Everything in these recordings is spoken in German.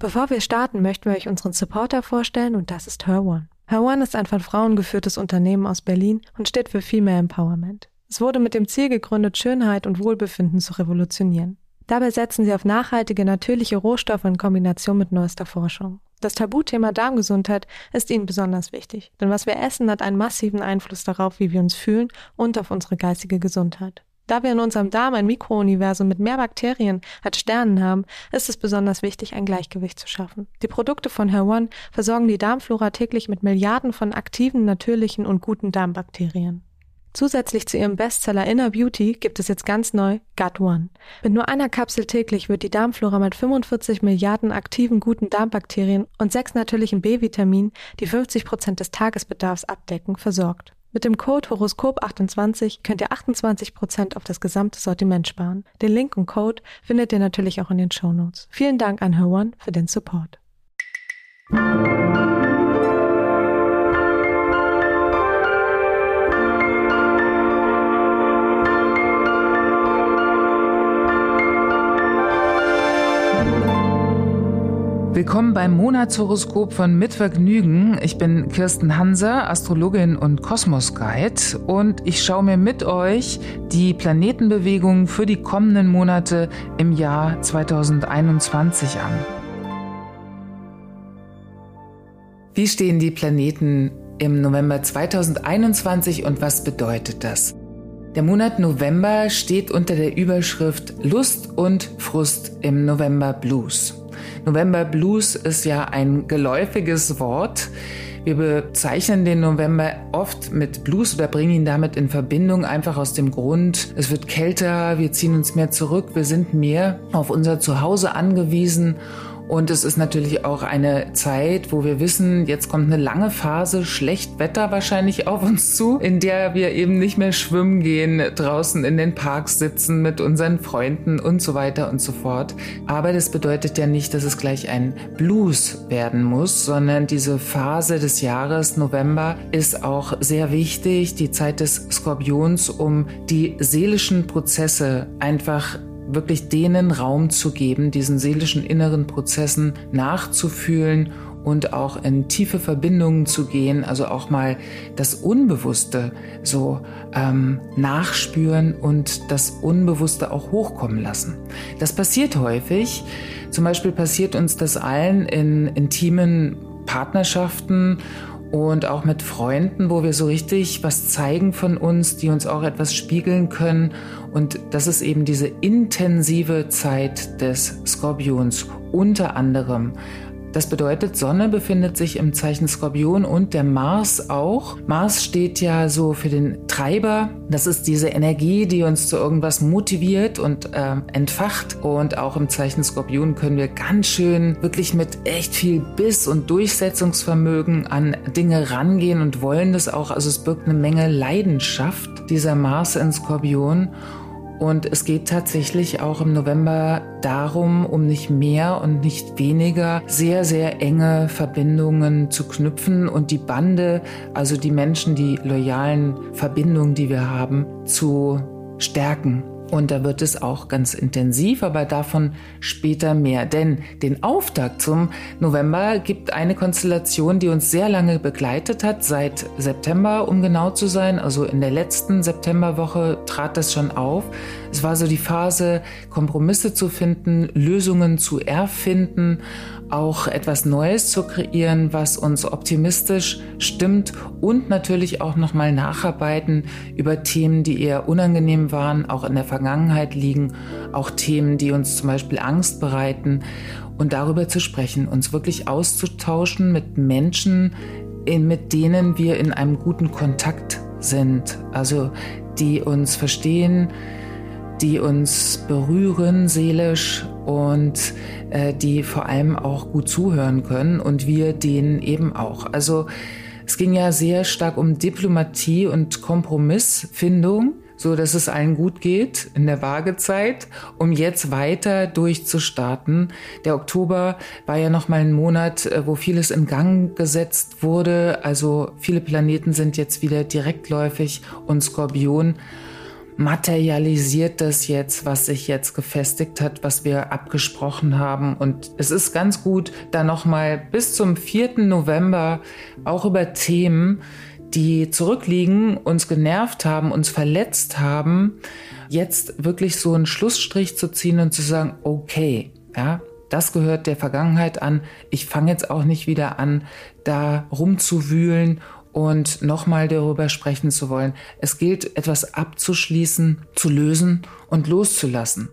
Bevor wir starten, möchten wir euch unseren Supporter vorstellen und das ist Her One. Her One ist ein von Frauen geführtes Unternehmen aus Berlin und steht für Female Empowerment. Es wurde mit dem Ziel gegründet, Schönheit und Wohlbefinden zu revolutionieren. Dabei setzen sie auf nachhaltige, natürliche Rohstoffe in Kombination mit neuester Forschung. Das Tabuthema Darmgesundheit ist ihnen besonders wichtig, denn was wir essen hat einen massiven Einfluss darauf, wie wir uns fühlen und auf unsere geistige Gesundheit. Da wir in unserem Darm ein Mikrouniversum mit mehr Bakterien als Sternen haben, ist es besonders wichtig, ein Gleichgewicht zu schaffen. Die Produkte von Hair versorgen die Darmflora täglich mit Milliarden von aktiven, natürlichen und guten Darmbakterien. Zusätzlich zu ihrem Bestseller Inner Beauty gibt es jetzt ganz neu Gut One. Mit nur einer Kapsel täglich wird die Darmflora mit 45 Milliarden aktiven guten Darmbakterien und sechs natürlichen B-Vitaminen, die 50 Prozent des Tagesbedarfs abdecken, versorgt. Mit dem Code Horoskop28 könnt ihr 28% auf das gesamte Sortiment sparen. Den Link und Code findet ihr natürlich auch in den Show Notes. Vielen Dank an Her One für den Support. Willkommen beim Monatshoroskop von Mitvergnügen. Ich bin Kirsten Hanser, Astrologin und Kosmos Guide und ich schaue mir mit euch die Planetenbewegungen für die kommenden Monate im Jahr 2021 an. Wie stehen die Planeten im November 2021 und was bedeutet das? Der Monat November steht unter der Überschrift Lust und Frust im November Blues. November Blues ist ja ein geläufiges Wort. Wir bezeichnen den November oft mit Blues oder bringen ihn damit in Verbindung, einfach aus dem Grund, es wird kälter, wir ziehen uns mehr zurück, wir sind mehr auf unser Zuhause angewiesen und es ist natürlich auch eine Zeit, wo wir wissen, jetzt kommt eine lange Phase, schlecht Wetter wahrscheinlich auf uns zu, in der wir eben nicht mehr schwimmen gehen, draußen in den Parks sitzen mit unseren Freunden und so weiter und so fort. Aber das bedeutet ja nicht, dass es gleich ein Blues werden muss, sondern diese Phase des Jahres November ist auch sehr wichtig, die Zeit des Skorpions, um die seelischen Prozesse einfach wirklich denen Raum zu geben, diesen seelischen inneren Prozessen nachzufühlen und auch in tiefe Verbindungen zu gehen, also auch mal das Unbewusste so ähm, nachspüren und das Unbewusste auch hochkommen lassen. Das passiert häufig. Zum Beispiel passiert uns das allen in intimen Partnerschaften und auch mit Freunden, wo wir so richtig was zeigen von uns, die uns auch etwas spiegeln können. Und das ist eben diese intensive Zeit des Skorpions unter anderem. Das bedeutet, Sonne befindet sich im Zeichen Skorpion und der Mars auch. Mars steht ja so für den Treiber. Das ist diese Energie, die uns zu irgendwas motiviert und äh, entfacht. Und auch im Zeichen Skorpion können wir ganz schön wirklich mit echt viel Biss und Durchsetzungsvermögen an Dinge rangehen und wollen das auch. Also es birgt eine Menge Leidenschaft, dieser Mars in Skorpion. Und es geht tatsächlich auch im November darum, um nicht mehr und nicht weniger sehr, sehr enge Verbindungen zu knüpfen und die Bande, also die Menschen, die loyalen Verbindungen, die wir haben, zu stärken. Und da wird es auch ganz intensiv, aber davon später mehr. Denn den Auftakt zum November gibt eine Konstellation, die uns sehr lange begleitet hat, seit September, um genau zu sein. Also in der letzten Septemberwoche trat das schon auf. Es war so die Phase, Kompromisse zu finden, Lösungen zu erfinden, auch etwas Neues zu kreieren, was uns optimistisch stimmt und natürlich auch nochmal nacharbeiten über Themen, die eher unangenehm waren, auch in der Vergangenheit liegen, auch Themen, die uns zum Beispiel Angst bereiten. Und darüber zu sprechen, uns wirklich auszutauschen mit Menschen, mit denen wir in einem guten Kontakt sind, also die uns verstehen, die uns berühren seelisch und äh, die vor allem auch gut zuhören können und wir denen eben auch. Also es ging ja sehr stark um Diplomatie und Kompromissfindung, so dass es allen gut geht in der Waagezeit, um jetzt weiter durchzustarten. Der Oktober war ja noch mal ein Monat, äh, wo vieles in Gang gesetzt wurde. Also viele Planeten sind jetzt wieder direktläufig und Skorpion materialisiert das jetzt, was sich jetzt gefestigt hat, was wir abgesprochen haben. Und es ist ganz gut, da nochmal bis zum 4. November auch über Themen, die zurückliegen, uns genervt haben, uns verletzt haben, jetzt wirklich so einen Schlussstrich zu ziehen und zu sagen, okay, ja, das gehört der Vergangenheit an. Ich fange jetzt auch nicht wieder an, da rumzuwühlen und nochmal darüber sprechen zu wollen. Es gilt, etwas abzuschließen, zu lösen und loszulassen.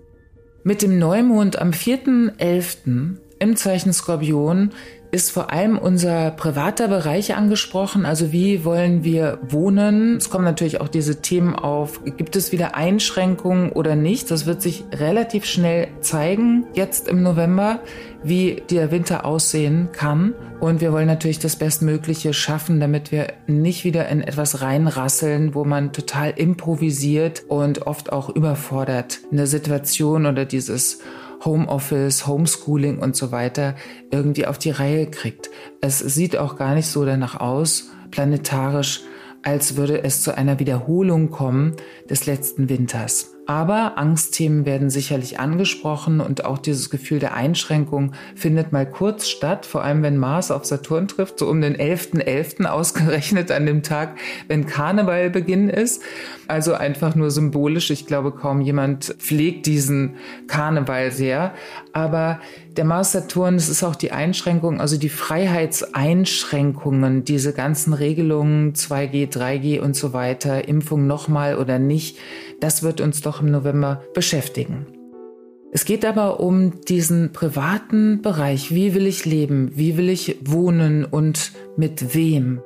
Mit dem Neumond am 4.11. im Zeichen Skorpion ist vor allem unser privater Bereich angesprochen. Also wie wollen wir wohnen? Es kommen natürlich auch diese Themen auf. Gibt es wieder Einschränkungen oder nicht? Das wird sich relativ schnell zeigen, jetzt im November, wie der Winter aussehen kann. Und wir wollen natürlich das Bestmögliche schaffen, damit wir nicht wieder in etwas reinrasseln, wo man total improvisiert und oft auch überfordert eine Situation oder dieses Homeoffice, Homeschooling und so weiter irgendwie auf die Reihe kriegt. Es sieht auch gar nicht so danach aus, planetarisch, als würde es zu einer Wiederholung kommen des letzten Winters. Aber Angstthemen werden sicherlich angesprochen und auch dieses Gefühl der Einschränkung findet mal kurz statt, vor allem wenn Mars auf Saturn trifft, so um den 11.11. .11. ausgerechnet an dem Tag, wenn Karnevalbeginn ist. Also einfach nur symbolisch. Ich glaube, kaum jemand pflegt diesen Karneval sehr. Aber der Mars-Saturn, es ist auch die Einschränkung, also die Freiheitseinschränkungen, diese ganzen Regelungen, 2G, 3G und so weiter, Impfung nochmal oder nicht, das wird uns doch im November beschäftigen. Es geht aber um diesen privaten Bereich. Wie will ich leben? Wie will ich wohnen und mit wem?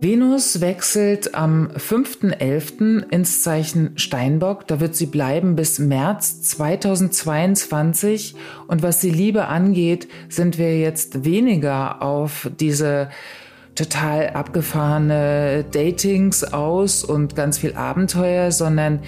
Venus wechselt am 5.11. ins Zeichen Steinbock. Da wird sie bleiben bis März 2022. Und was die Liebe angeht, sind wir jetzt weniger auf diese total abgefahrene Datings aus und ganz viel Abenteuer, sondern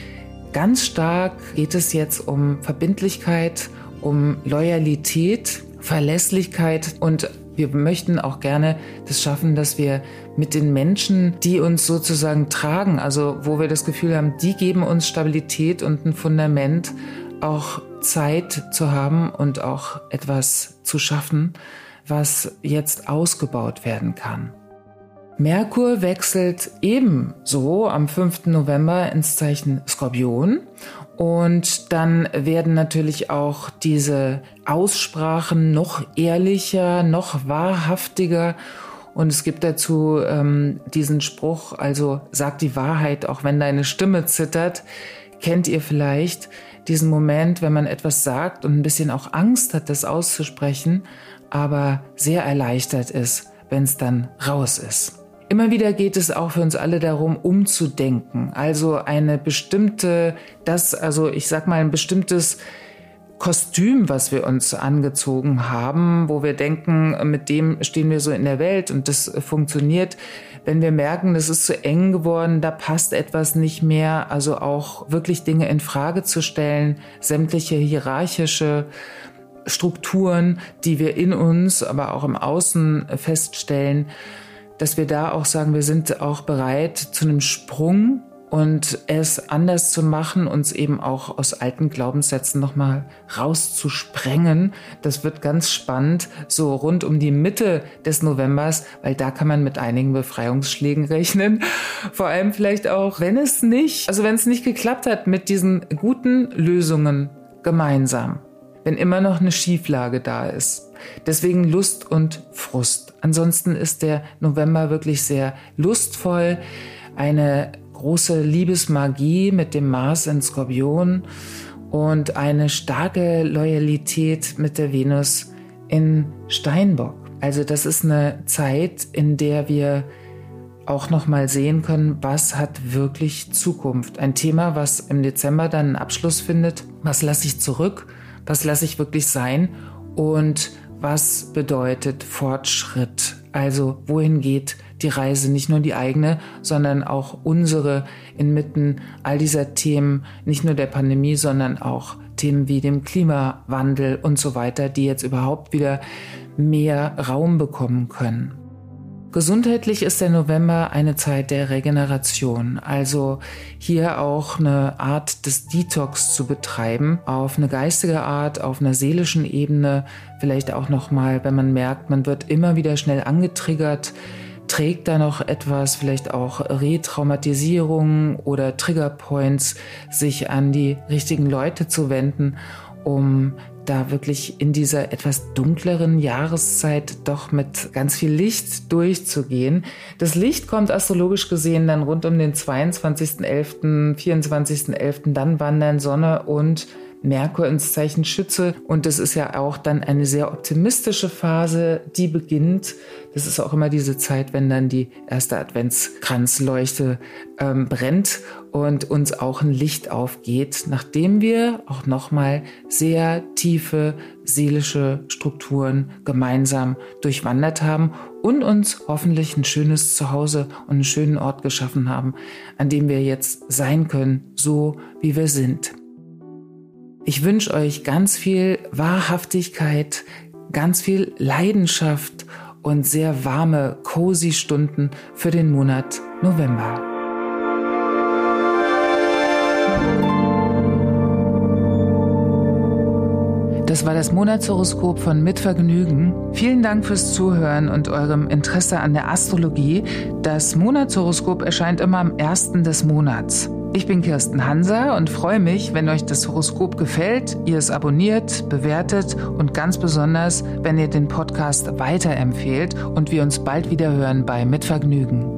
ganz stark geht es jetzt um Verbindlichkeit, um Loyalität, Verlässlichkeit und wir möchten auch gerne das schaffen, dass wir mit den Menschen, die uns sozusagen tragen, also wo wir das Gefühl haben, die geben uns Stabilität und ein Fundament, auch Zeit zu haben und auch etwas zu schaffen, was jetzt ausgebaut werden kann. Merkur wechselt ebenso am 5. November ins Zeichen Skorpion und dann werden natürlich auch diese Aussprachen noch ehrlicher, noch wahrhaftiger. Und es gibt dazu ähm, diesen Spruch, also sag die Wahrheit, auch wenn deine Stimme zittert. Kennt ihr vielleicht diesen Moment, wenn man etwas sagt und ein bisschen auch Angst hat, das auszusprechen, aber sehr erleichtert ist, wenn es dann raus ist. Immer wieder geht es auch für uns alle darum, umzudenken. Also eine bestimmte, das, also ich sag mal, ein bestimmtes Kostüm, was wir uns angezogen haben, wo wir denken, mit dem stehen wir so in der Welt und das funktioniert. Wenn wir merken, das ist zu eng geworden, da passt etwas nicht mehr, also auch wirklich Dinge in Frage zu stellen, sämtliche hierarchische Strukturen, die wir in uns, aber auch im Außen feststellen, dass wir da auch sagen, wir sind auch bereit zu einem Sprung und es anders zu machen, uns eben auch aus alten Glaubenssätzen nochmal rauszusprengen. Das wird ganz spannend, so rund um die Mitte des Novembers, weil da kann man mit einigen Befreiungsschlägen rechnen. Vor allem vielleicht auch, wenn es nicht, also wenn es nicht geklappt hat mit diesen guten Lösungen gemeinsam, wenn immer noch eine Schieflage da ist. Deswegen Lust und Frust. Ansonsten ist der November wirklich sehr lustvoll. Eine große Liebesmagie mit dem Mars in Skorpion und eine starke Loyalität mit der Venus in Steinbock. Also das ist eine Zeit, in der wir auch noch mal sehen können, was hat wirklich Zukunft. Ein Thema, was im Dezember dann einen Abschluss findet. Was lasse ich zurück? Was lasse ich wirklich sein? Und was bedeutet Fortschritt? Also wohin geht die Reise, nicht nur die eigene, sondern auch unsere inmitten all dieser Themen, nicht nur der Pandemie, sondern auch Themen wie dem Klimawandel und so weiter, die jetzt überhaupt wieder mehr Raum bekommen können. Gesundheitlich ist der November eine Zeit der Regeneration, also hier auch eine Art des Detox zu betreiben, auf eine geistige Art, auf einer seelischen Ebene, vielleicht auch noch mal, wenn man merkt, man wird immer wieder schnell angetriggert, trägt da noch etwas, vielleicht auch Retraumatisierung oder Triggerpoints, sich an die richtigen Leute zu wenden, um da wirklich in dieser etwas dunkleren Jahreszeit doch mit ganz viel Licht durchzugehen. Das Licht kommt astrologisch gesehen dann rund um den 22.11., 24.11., dann wandern Sonne und Merkur ins Zeichen Schütze. Und das ist ja auch dann eine sehr optimistische Phase, die beginnt. Das ist auch immer diese Zeit, wenn dann die erste Adventskranzleuchte ähm, brennt und uns auch ein Licht aufgeht, nachdem wir auch nochmal sehr tiefe seelische Strukturen gemeinsam durchwandert haben und uns hoffentlich ein schönes Zuhause und einen schönen Ort geschaffen haben, an dem wir jetzt sein können, so wie wir sind. Ich wünsche euch ganz viel Wahrhaftigkeit, ganz viel Leidenschaft und sehr warme, cozy Stunden für den Monat November. Das war das Monatshoroskop von Mitvergnügen. Vielen Dank fürs Zuhören und eurem Interesse an der Astrologie. Das Monatshoroskop erscheint immer am ersten des Monats. Ich bin Kirsten Hanser und freue mich, wenn euch das Horoskop gefällt, ihr es abonniert, bewertet und ganz besonders, wenn ihr den Podcast weiterempfehlt und wir uns bald wieder hören bei Mitvergnügen.